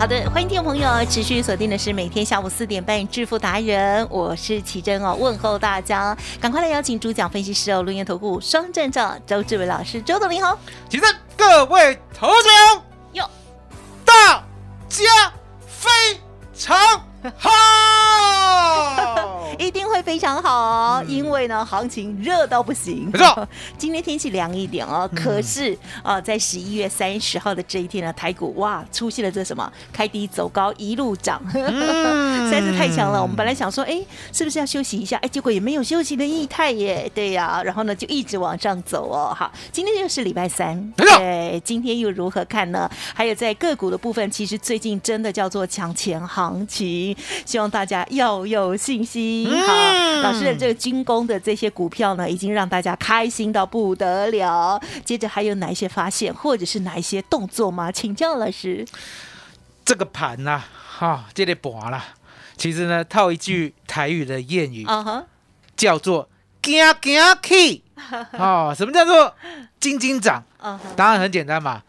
好的，欢迎听众朋友持续锁定的是每天下午四点半致富达人，我是奇珍哦，问候大家，赶快来邀请主讲分析师哦，录音投顾双证照周志伟老师，周董您好，奇珍，各位投资哟，大家非常好。一定会非常好哦，因为呢，行情热到不行。没错，今天天气凉一点哦，可是啊，在十一月三十号的这一天呢，台股哇出现了这什么开低走高，一路涨，实在是太强了。我们本来想说，哎，是不是要休息一下？哎，结果也没有休息的意态耶。对呀，然后呢，就一直往上走哦。好，今天又是礼拜三，对，今天又如何看呢？还有在个股的部分，其实最近真的叫做抢钱行情，希望大家要有信心。好，老师的这个军工的这些股票呢，已经让大家开心到不得了。接着还有哪一些发现，或者是哪一些动作吗？请教老师。这个盘呐，哈，这里盘啦，其实呢，套一句台语的谚语，啊哈，叫做“惊惊气”。哦，什么叫做“金金涨”？答案很简单嘛，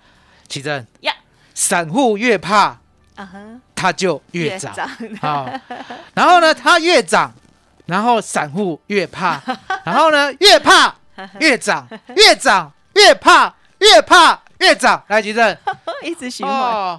奇正呀，散户越怕，啊哈，它就越涨。好，然后呢，它越涨。然后散户越怕，然后呢越怕 越涨，越涨越怕，越怕越涨。来，吉正，一直循环，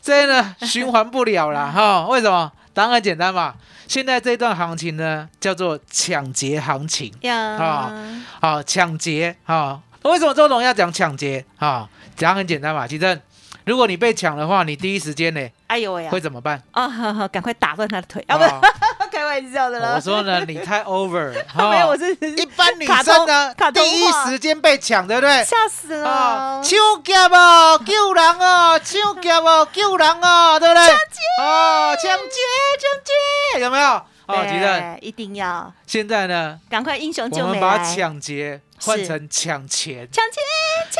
这呢循环不了了哈？为什么？答案很简单嘛。现在这段行情呢叫做抢劫行情啊，好抢劫啊。为什么周董要讲抢劫啊？讲很简单嘛，吉正，如果你被抢的话，你第一时间呢，哎呦喂，会怎么办？啊，赶快打断他的腿，啊不。开玩笑的啦！我说呢，你太 over。没有，我是一般女生呢，第一时间被抢，对不对？吓死了！抢劫哦，救人哦，抢劫哦，救人哦，对不对？抢劫哦，抢劫，抢劫，有没有？哦，记得一定要。现在呢，赶快英雄救美我们把抢劫换成抢钱，抢钱，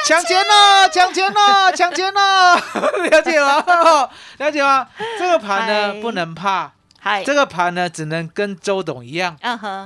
抢钱哦，抢钱哦，抢钱哦，了解吗？了解吗？这个盘呢，不能怕。这个盘呢，只能跟周董一样，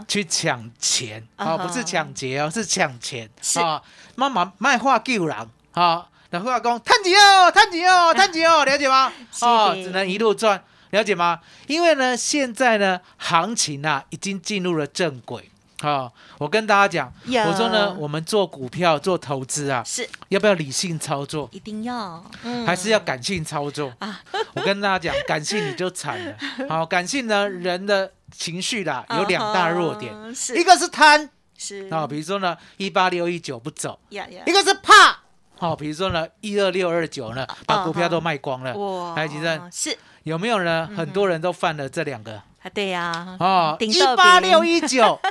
去抢钱啊，不是抢劫哦，是抢钱啊。妈妈卖画救人啊，那画工探钱哦，探钱哦，探钱哦，了解吗？哦，只能一路赚，了解吗？因为呢，现在呢，行情啊，已经进入了正轨。好，我跟大家讲，我说呢，我们做股票做投资啊，是。要不要理性操作？一定要，还是要感性操作？啊？我跟大家讲，感性你就惨了。好，感性呢，人的情绪啦，有两大弱点，一个是贪，是。啊，比如说呢，一八六一九不走，一个是怕，好，比如说呢，一二六二九呢，把股票都卖光了。哇，还有几阵是。有没有呢？很多人都犯了这两个。啊，对呀，哦，一八六一九。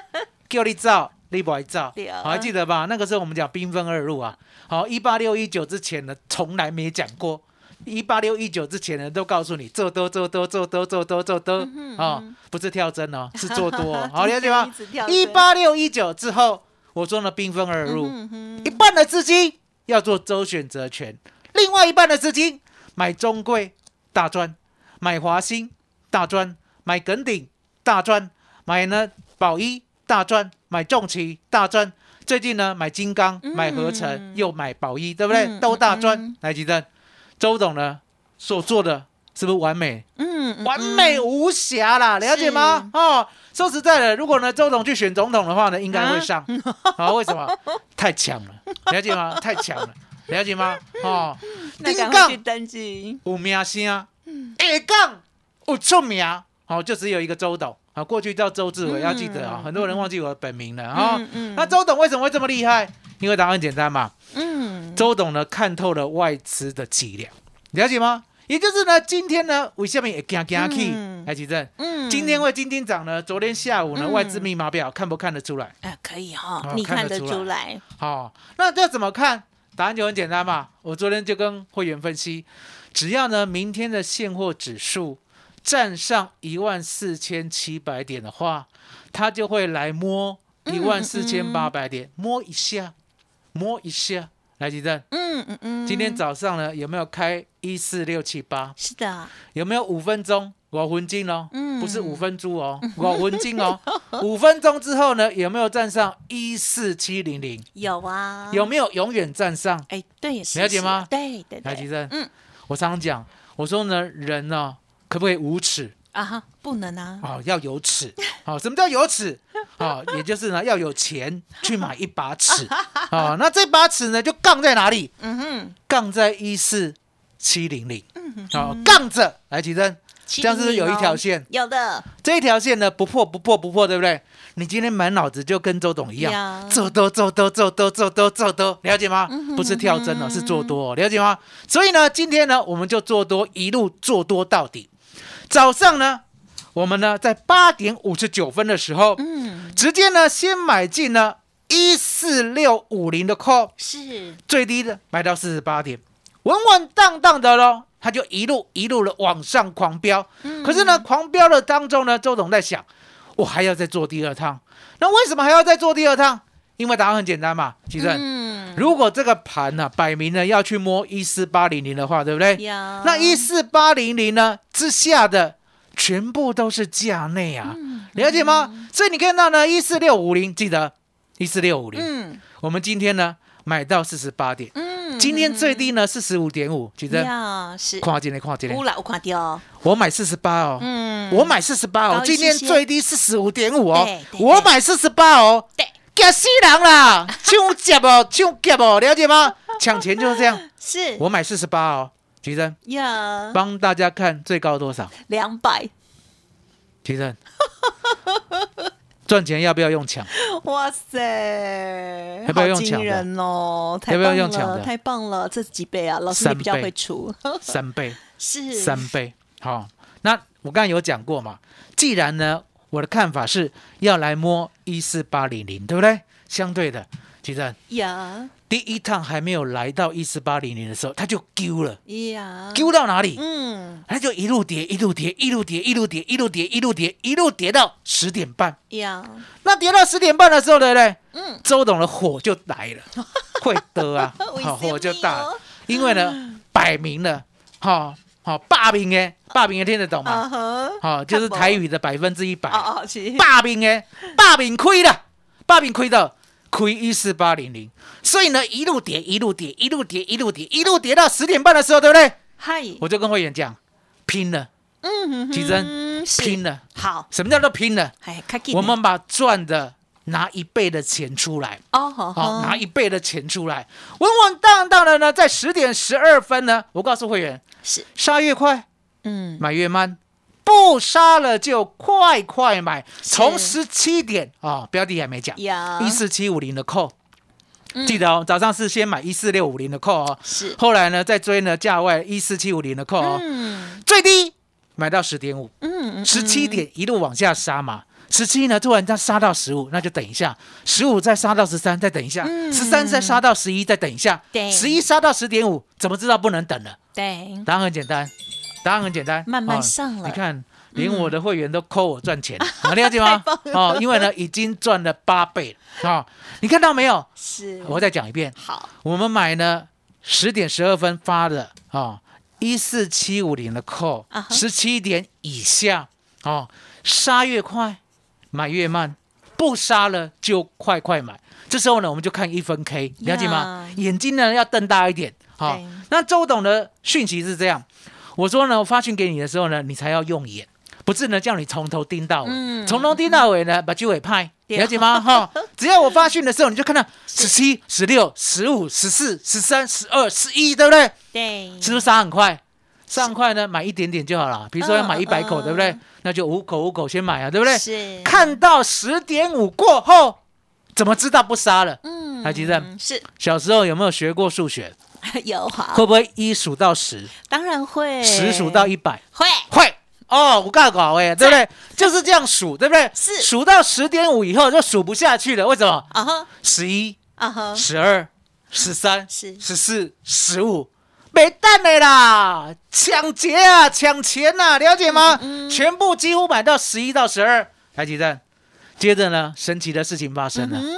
叫你造，你不爱造，还记得吧？那个时候我们讲兵分二路啊。好，一八六一九之前呢，从来没讲过。一八六一九之前呢，都告诉你做多做多做多做多做多啊，不是跳针哦，是做多。好，了解吗？一八六一九之后，我说呢，兵分二路，一半的资金要做周选择权，另外一半的资金买中贵大专，买华兴大专，买耿鼎大专，买呢宝一。大赚买重旗大赚，最近呢买金刚买合成又买宝一，对不对？都大赚。来几阵，周董呢所做的是不是完美？嗯，完美无瑕啦，了解吗？哦，说实在的，如果呢周董去选总统的话呢，应该会上。好，为什么？太强了，了解吗？太强了，了解吗？哦，金刚登记有名声，二杠有出名，好，就只有一个周董。啊，过去叫周志伟，要记得啊，很多人忘记我的本名了啊。那周董为什么会这么厉害？因为答案很简单嘛，嗯，周董呢看透了外资的伎俩，了解吗？也就是呢，今天呢，为什么也惊惊去？嗯来，奇正，嗯今天会今天涨呢？昨天下午呢，嗯外资密码表看不看得出来？哎，可以哈哦，你看得出出来，好、那这怎么看？答案就很简单嘛。我昨天就跟会员分析，只要呢明天的现货指数站上一万四千七百点的话，它就会来摸一万四千八百点，摸一下，摸一下。来，吉正，嗯嗯嗯，今天早上呢有没有开一四六七八？是的，有没有五分钟？我混金哦，嗯不是五分猪哦，我混金哦。五分钟之后呢，有没有站上一四七零零？有啊，有没有永远站上？哎，对，是了解吗对对对，来，吉正，嗯我常常讲，我说呢，人呢、可不可以无耻啊哈，不能啊，哦、要有耻。好、什么叫有耻？啊、也就是呢，要有钱去买一把尺。啊、那这把尺呢，就杠在哪里？嗯哼，杠在一四七零零。嗯哼好，杠着来，吉正，这样是不是有一条线？有的，这一条线呢，不破不破不破，对不对？你今天满脑子就跟周董一样，做多做多做多做多做多，了解吗？嗯不是跳针哦，是做多哦，了解吗？所以呢，今天呢，我们就做多，一路做多到底。早上呢，我们呢在八点五十九分的时候，嗯，直接呢先买进呢一四六五零的 call，是，最低的买到四十八点，稳稳当当的喽，它就一路一路的往上狂飙。嗯可是呢，狂飙的当中呢，周董在想，我还要再做第二趟。那为什么还要再做第二趟？因为答案很简单嘛，其实、嗯，如果这个盘呢、摆明了要去摸一四八零零的话，对不对？呀，那一四八零零呢之下的全部都是价内啊，嗯了解吗？所以你看到呢，一四六五零，记得？一四六五零，嗯。我们今天呢买到四十八点。嗯，今天最低呢四十五点五，记得？呀是，跨进来跨进来我看到，我买四十八哦，嗯，我买四十八哦，今天最低四十五点五哦。对，我买四十八哦，对，吓死人啦，抢劫哦，抢劫哦，了解吗？抢钱就是这样，是，我买四十八哦，吉珍呀，帮大家看最高多少？两百，提升，赚钱要不要用抢？哇塞，要不要用抢的？人哦，太要不要棒了，用抢的？太棒了，这几倍啊，老师你比较倍。会出，三倍，是。三倍，好，那我刚才有讲过嘛，既然呢，我的看法是要来摸一四八零零，对不对？相对的，提升。呀第一趟还没有来到一四八零零的时候，它就丢了，呀，丢到哪里？嗯。它就一路跌，一路跌，一路跌，一路跌，一路跌，一路跌，一路跌到十点半。呀，那跌到十点半的时候，对不对？嗯，周董的火就来了，会的啊，好火就大。了，因为呢，摆明了，好好霸屏哎，霸屏听得懂吗？好，就是台语的百分之一百，霸屏哎，霸屏亏了，霸屏亏到亏一四八零零，所以呢，一路跌，一路跌，一路跌，一路跌，一路跌到十点半的时候，对不对？嗨，我就跟会员讲，拼了，嗯哼哼，奇珍是。拼了。好，什么叫做拼了？哎，我们把赚的拿一倍的钱出来，哦，好好，拿一倍的钱出来，稳稳当当的呢，在十点十二分呢，我告诉会员，是，杀越快，嗯，买越慢，不杀了就快快买，从十七点啊，标的还没讲，呀，一四七五零的扣，嗯。记得哦，早上是先买一四六五零的扣哦，是，后来呢再追呢价位一四七五零的扣哦，嗯。最低买到十点五。嗯嗯，十七点一路往下杀嘛，十七呢突然它杀到十五，那就等一下，十五再杀到十三，再等一下，嗯。十三再杀到十一，再等一下，对。十一杀到十点五，怎么知道不能等了？对，答案很简单，答案很简单，慢慢哦上了你看，连我的会员都扣我赚钱，你了解吗？哦，因为呢已经赚了八倍了啊！你看到没有？是，我再讲一遍，好，我们买呢十点十二分发的啊，一四七五零的扣十七点以下哦，杀越快买越慢，不杀了就快快买。这时候呢，我们就看一分 K，了解吗？眼睛呢要瞪大一点。好、对那周董的讯息是这样，我说呢，我发讯给你的时候呢，你才要用眼。不是呢，叫你从头盯到尾，嗯从头盯到尾呢，把机尾派，了解吗？哈，只要我发讯的时候，你就看到十七、十六、十五、十四、十三、十二、十一，对不对？对，是不是杀很快？杀很快呢，买一点点就好了。比如说要买嗯一百口，嗯对不对？那就五口五口先买啊，对不对？是看到十点五过后，怎么知道不杀了？嗯还记得是小时候有没有学过数学？有好，会不会一数到十，当然会，十数到一百？会会哦，我告搞哎，对不对？就是这样数，对不对？是数到十点五以后就数不下去了，为什么？啊哈十一、啊哈，十二、十三、是十四、十五，没蛋的啦！抢劫啊，抢钱呐、了解吗？嗯全部几乎买到十一到十二，台积电。接着呢，神奇的事情发生了，嗯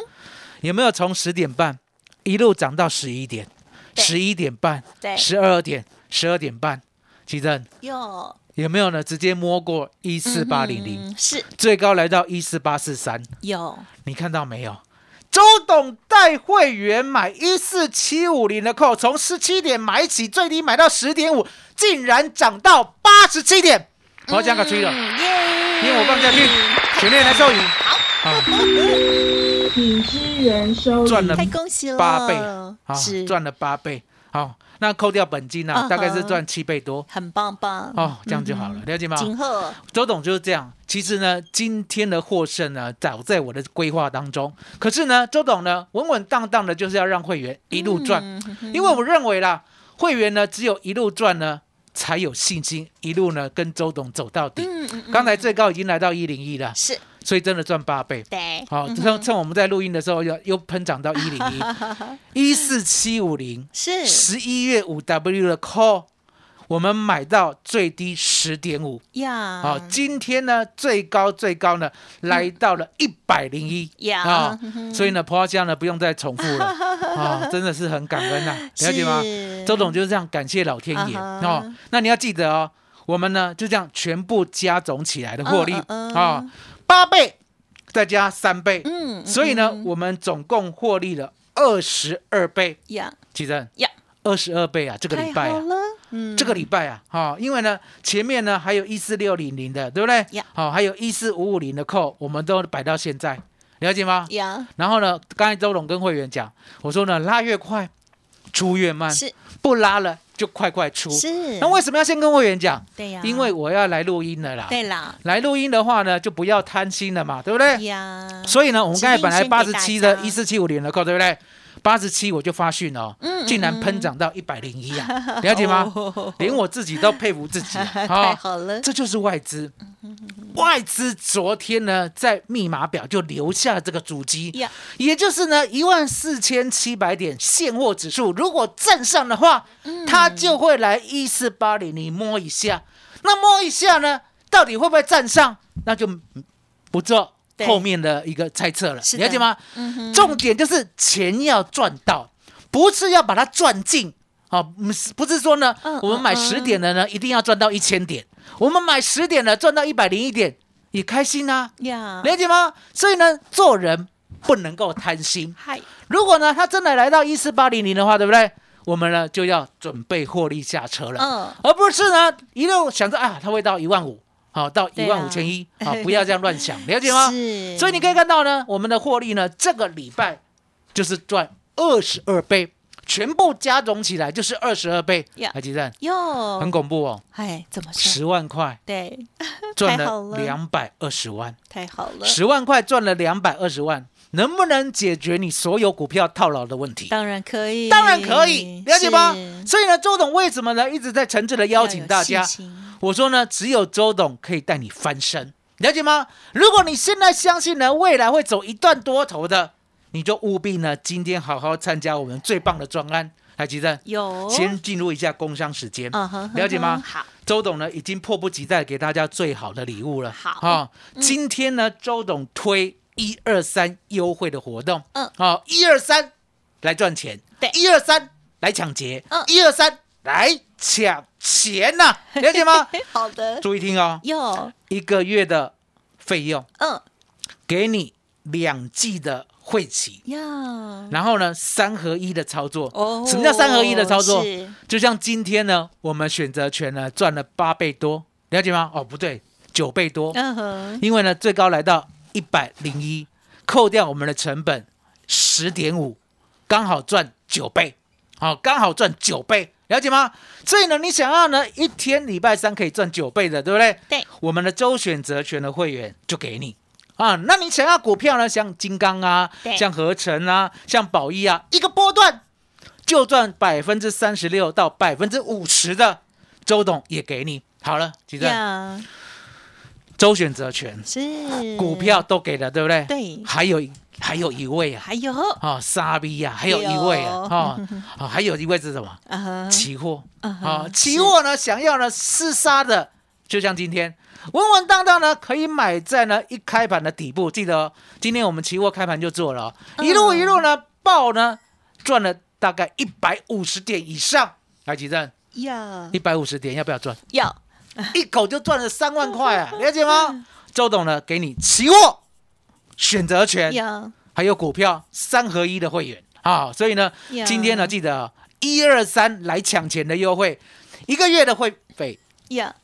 有没有从十点半一路涨到十一点？对。十一点半，对。十二点，十二点半，奇正。有有没有呢？直接摸过一四八零零，嗯是。最高来到一四八四三，有。你看到没有？周董带会员买一四七五零的扣，从十七点买起，最低买到十点五，竟然涨到八十七点，我要讲个吹了，因为我放下去，全面来收银，好，请支援收银。赚了太恭喜了，八倍，好，是赚了八倍，好，那扣掉本金呢、大概是赚七倍多，很棒棒。哦，这样就好了，了解吗？金鹤周董就是这样。其实呢，今天的获胜呢，早在我的规划当中。可是呢，周董呢，稳稳当当的，就是要让会员一路赚，嗯因为我认为啦，会员呢，只有一路赚呢，才有信心一路呢跟周董走到底。嗯嗯嗯。刚才最高已经来到一零一了，是所以真的赚八倍。对，好，嗯趁趁我们在录音的时候，又又喷涨到 一零一，一四七五零，是十一月五 W 的 call，我们买到最低十点五。呀，好，今天呢最高最高呢来到了一百零一呀所以呢婆家呢不用再重复了 啊，真的是很感恩呐，了解吗？周董就是这样感谢老天爷哦。那你要记得哦，我们呢就这样全部加总起来的获利啊，八倍再加三倍，嗯，嗯所以呢嗯我们总共获利了二十二倍。呀奇正呀，二十二倍啊，这个礼拜啊。这个礼拜啊，哈、因为呢，前面呢还有一四六零零的，对不对？呀好、还有一四五五零的扣，我们都摆到现在，了解吗？呀然后呢，刚才周董跟会员讲，我说呢，拉越快，出越慢，是不拉了就快快出。是，那为什么要先跟会员讲？对呀，因为我要来录音了啦。对啦来录音的话呢，就不要贪心了嘛，对不对？呀，所以呢，我们刚才本来八十七的一四七五零的扣，对不对？八十七我就发讯哦，嗯竟然喷涨到一百零一啊，了解吗？哦连我自己都佩服自己啊！太啊好了，这就是外资。外资昨天呢，在密码表就留下了这个主机呀，也就是呢一万四千七百点现货指数，如果站上的话，嗯它就会来一四八零，你摸一下，那摸一下呢，到底会不会站上？那就不做对后面的一个猜测了，是了解吗？重点就是钱要赚到，不是要把它赚进。啊，不是不是说呢，嗯我们买嗯十点的呢，一定要赚到一千点；我们买十点的赚到一百零一点，也开心啊，呀，了解吗？所以呢，做人不能够贪心。嗨，如果呢，他真的来到一四八零零的话，对不对？我们呢就要准备获利下车了，嗯，而不是呢一路想着啊，它会到一万五，好到一万五千一，好不要这样乱想，了解吗？是，所以你可以看到呢，我们的获利呢，这个礼拜就是赚二十二倍，全部加总起来就是二十二倍。呀。海基站哟，很恐怖哦，哎，怎么说？十万块对，赚了两百二十万，太好了，十万块赚了两百二十万，能不能解决你所有股票套牢的问题？当然可以，当然可以，了解吗？所以呢，周董为什么呢？一直在诚挚的邀请大家我说呢，只有周董可以带你翻身，了解吗？如果你现在相信呢，未来会走一段多头的，你就务必呢，今天好好参加我们最棒的专案。来，吉正，有，先进入一下工商时间，了解吗？好，周董呢，已经迫不及待给大家最好的礼物了。好。啊、今天呢，周董推一二三优惠的活动，嗯。好，一二三来赚钱，对。一二三来抢劫，嗯。一二三来抢钱呐、了解吗？好的，注意听哦，有，一个月的费用嗯。给你两季的会期，呀，然后呢三合一的操作。哦什么叫三合一的操作？就像今天呢，我们选择权呢赚了八倍多，了解吗？哦，不对，九倍多，嗯哼，因为呢最高来到一百零一，扣掉我们的成本十点五，刚好赚九倍，好、刚好赚九倍，了解吗？所以呢，你想要呢一天礼拜三可以赚九倍的，对不对？对，我们的周选择权的会员就给你啊。那你想要股票呢？像金刚啊，像合成啊，像宝一啊，一个波段就赚百分之三十六到百分之五十的，周董也给你好了，几张？周选择权是股票都给了，对不对？对，还有。还有一位啊，还有啊，傻逼呀，还有一位啊，啊，啊，还有一位是什么？期货啊，期货呢，想要呢厮杀的，就像今天稳稳当当呢，可以买在呢一开盘的底部。记得今天我们期货开盘就做了，一路一路呢爆呢，赚了大概一百五十点以上。来，几阵？要一百五十点，要不要赚？要，一口就赚了三万块啊！了解吗？周董呢，给你期货。选择权，还有股票三合一的会员啊，所以呢，今天呢，记得一二三来抢钱的优惠，一个月的会费，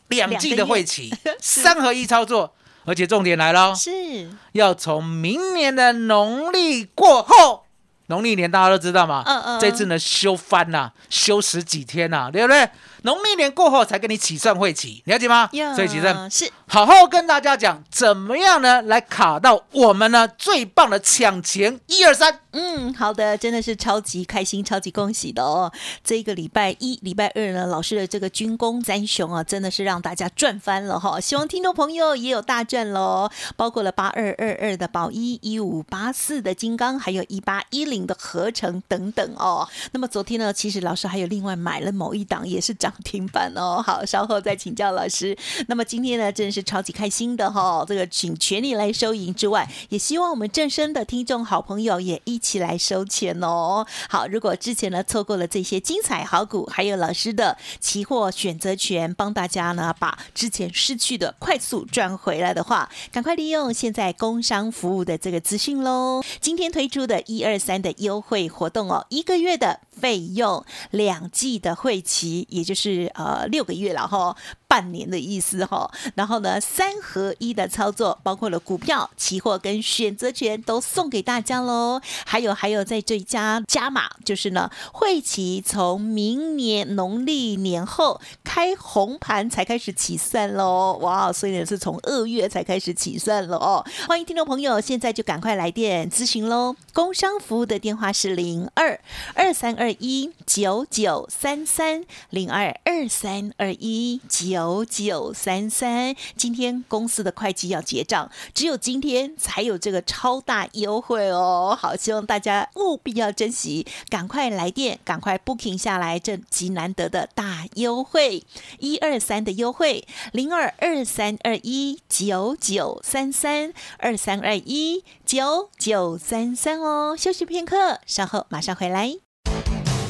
两季的会期，三合一操作，而且重点来了，是要从明年的农历过后，农历年大家都知道嘛，嗯嗯，这次呢休翻呐，休十几天呐，对不对？农历年过后才跟你起算会起，了解吗？所以起算是好好跟大家讲，怎么样呢？来卡到我们呢最棒的抢钱一二三。嗯，好的，真的是超级开心、超级恭喜的哦！这个礼拜一、礼拜二呢，老师的这个军工三雄啊，真的是让大家赚翻了哈！希望听众朋友也有大赚喽，包括了八二二二的宝一、一五八四的金刚，还有一八一零的合成等等哦。那么昨天呢，其实老师还有另外买了某一档，也是涨。停板哦，好，稍后再请教老师。那么今天呢，真的超级开心的哈，这个请全力来收银之外，也希望我们正身的听众好朋友也一起来收钱哦。好，如果之前呢错过了这些精彩好股，还有老师的期货选择权，帮大家呢把之前失去的快速赚回来的话，赶快利用现在工商服务的这个资讯喽。今天推出的一二三的优惠活动哦，一个月的。费用两季的会期，也就是呃六个月了哈。半年的意思哈，然后呢，三合一的操作，包括了股票、期货跟选择权都送给大家喽。还有还有，在这家加码，就是呢，会期从明年农历年后开红盘才开始起算喽。哇，所以呢是从二月才开始起算了哦。欢迎听众朋友，现在就赶快来电咨询喽。工商服务的电话是零二二三二一九九三三零二二三二一九。九九三三，今天公司的会计要结账，只有今天才有这个超大优惠哦。好，希望大家务必要珍惜，赶快来电，赶快 booking 下来这极难得的大优惠，一二三的优惠，零二二三二一九九三三二三二一九九三三哦。休息片刻，稍后马上回来。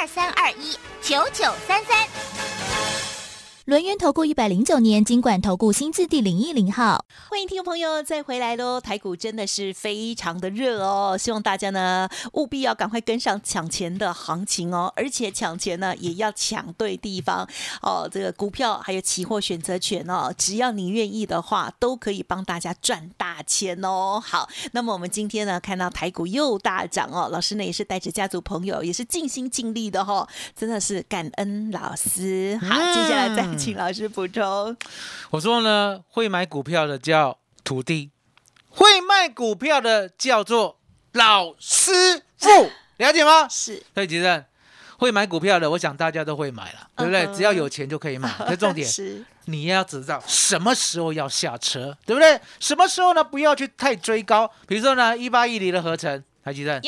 二三二一九九三三，轮源投顾一百零九年金管投顾新字第零一零号，欢迎听众朋友再回来喽！台股真的是非常的热哦，希望大家呢务必要赶快跟上抢钱的行情哦，而且抢钱呢也要抢对地方哦。这个股票还有期货选择权哦，只要你愿意的话，都可以帮大家赚大钱哦。好，那么我们今天呢看到台股又大涨哦，老师呢也是带着家族朋友，也是尽心尽力。的哈，真的是感恩老师。好，接下来再请老师补充。我说呢，会买股票的叫徒弟，会卖股票的叫做老师傅，了解吗？是。所以，其实会买股票的，我想大家都会买了，对不对？只要有钱就可以买。可重点是你要知道什么时候要下车，对不对？什么时候呢？不要去太追高。比如说呢，一八一零的合成，台积电，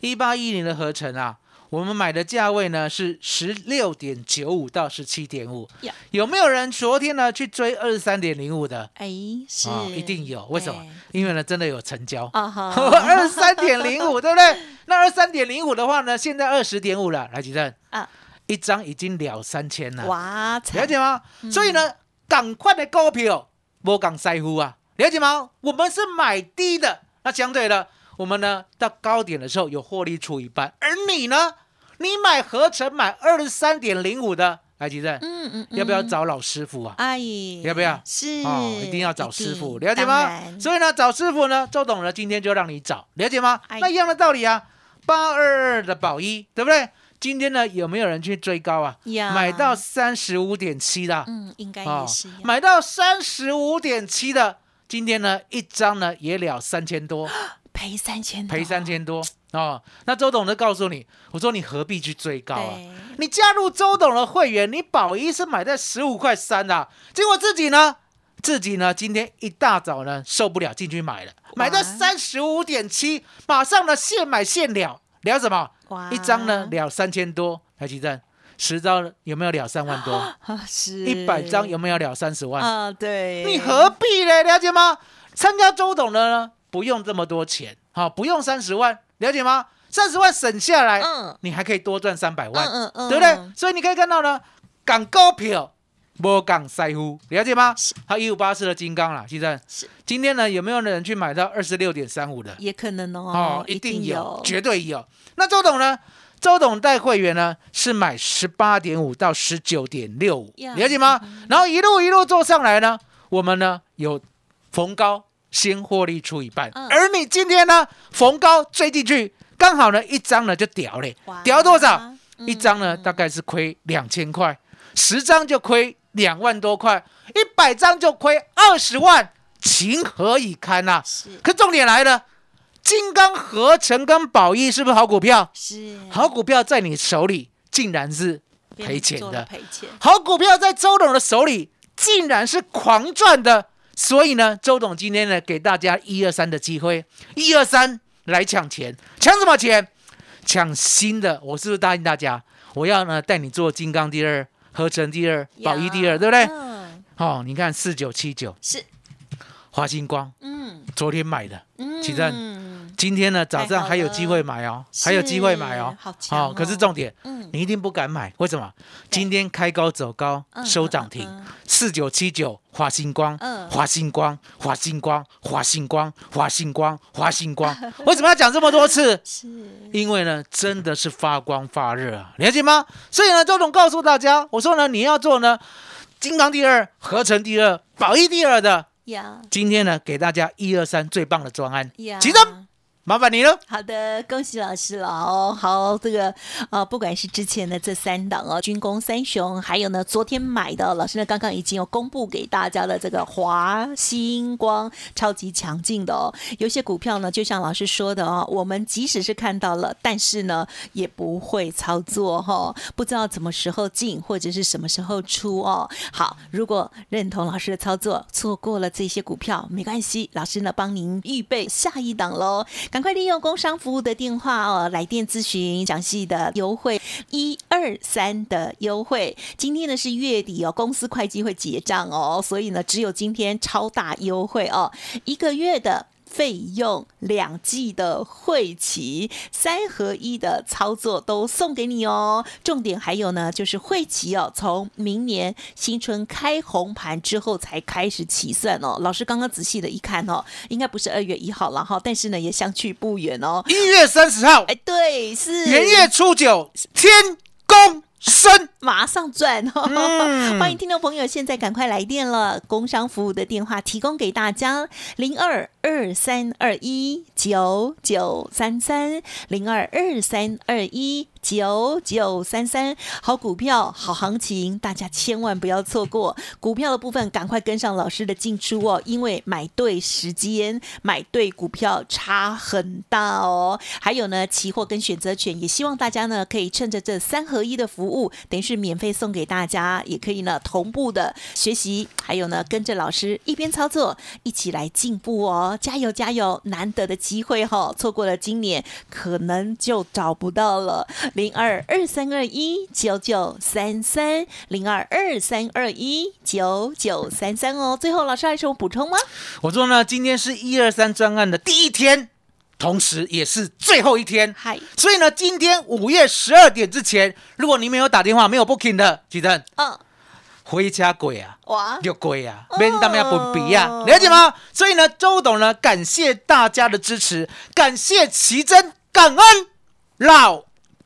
一八一零的合成啊。我们买的价位呢是十六点九五到十七点五，有没有人昨天呢去追二十三点零五的？哎，是，一定有。为什么？因为呢真的有成交啊 二十三点零五，对不对？那二十三点零五的话呢，现在二十点五了，来几阵啊？一张已经了三千了，哇，了解吗？所以呢，赶快的股票不讲在乎啊，了解吗？我们是买低的，那相对的。我们呢，到高点的时候有获利出一半，而你呢，你买合成买二十三点零五的，来吉正，嗯嗯，要不要找老师傅啊？阿姨，要不要？是哦，一定要找师傅，了解吗？所以呢，找师傅呢，周董呢，今天就让你找，了解吗？那一样的道理啊，八二二的宝一，对不对？今天呢，有没有人去追高啊？买到三十五点七的，嗯，应该也是。买到三十五点七的，今天呢，一张呢也了三千多。赔三千多，赔三千多哦。那周董就告诉你，我说你何必去追高啊？你加入周董的会员，你保一是买在十五块三的，结果自己呢，自己呢，今天一大早呢受不了进去买了，买在三十五点七，马上呢现买现了，了什么？一张呢了三千多，台积电十张有没有了三万多？是，一百张有没有了三十万？啊，对，你何必呢？了解吗？参加周董的呢？不用这么多钱，好，不用三十万，了解吗？三十万省下来，嗯，你还可以多赚三百万，嗯嗯，对不对？所以你可以看到呢，港高票，不港塞乎，了解吗？好，一五八四的金刚啦，现在是今天呢，有没有人去买到二十六点三五的？也可能哦，哦，一定有，绝对有。那周董呢？周董带会员呢，是买十八点五到十九点六五，了解吗？然后一路一路做上来呢，我们呢有逢高。先获利出一半，而你今天呢逢高追进去，刚好呢一张呢就屌了，屌多少？一张呢大概是亏两千块，十张就亏两万多块，一百张就亏二十万，情何以堪呐？可重点来了，金刚合成跟宝益是不是好股票？是好股票在你手里竟然是赔钱的，赔钱。好股票在周董的手里竟然是狂赚的。所以呢，周董今天呢，给大家一二三的机会，一二三来抢钱，抢什么钱？抢新的。我是不是答应大家，我要呢带你做金刚第二、合成第二、宝一第二，对不对？好，你看四九七九是。华星光，嗯，昨天买的，嗯，其实今天呢早上还有机会买哦，还有机会买哦，好，可是重点，嗯，你一定不敢买，为什么？今天开高走高，收涨停，四九七九。华星光，华星光，华星光，华星光，华星光，华星光，为什么要讲这么多次？是因为呢，真的是发光发热啊，了解吗？所以呢，周总告诉大家，我说呢，你要做呢，金刚第二，合成第二，宝一第二的。今天呢，给大家一二三最棒的专案，其中。麻烦你了。好的，恭喜老师了哦。好，这个呃，不管是之前的这三档哦，军工三雄，还有呢，昨天买的老师呢，刚刚已经有公布给大家的这个华星光，超级强劲的哦。有些股票呢，就像老师说的哦，我们即使是看到了，但是呢，也不会操作哈，不知道什么时候进或者是什么时候出哦。好，如果认同老师的操作，错过了这些股票没关系，老师呢帮您预备下一档喽。赶快利用工商服务的电话哦，来电咨询详细的优惠，一二三的优惠。今天呢是月底哦，公司会计会结账哦，所以呢只有今天超大优惠哦，一个月的。费用两季的会期三合一的操作都送给你哦，重点还有呢，就是会期哦，从明年新春开红盘之后才开始起算哦。老师刚刚仔细的一看哦，应该不是二月一号了哈，但是呢也相去不远哦，一月三十号，哎，对，是元月初九，天公。生 马上赚哦！欢迎听众朋友，现在赶快来电了。工商服务的电话提供给大家：零二二三二一九九三三零二二三二一九九三三，好股票，好行情，大家千万不要错过。股票的部分，赶快跟上老师的进出哦，因为买对时间，买对股票差很大哦。还有呢，期货跟选择权，也希望大家呢可以趁着这三合一的服务，等于是免费送给大家，也可以呢同步的学习，还有呢跟着老师一边操作，一起来进步哦，加油加油！难得的机会哈，错过了今年可能就找不到了。零二二三二一九九三三，零二二三二一九九三三哦。最后，老师还有什么补充吗？我说呢，今天是一二三专案的第一天，同时也是最后一天。嗨，所以呢，今天午夜十二点之前，如果你没有打电话、没有 booking 的，记得嗯，回家鬼啊，哇，就贵啊，免他们要本比呀，了解吗？所以呢，周董呢，感谢大家的支持，感谢奇珍，感恩老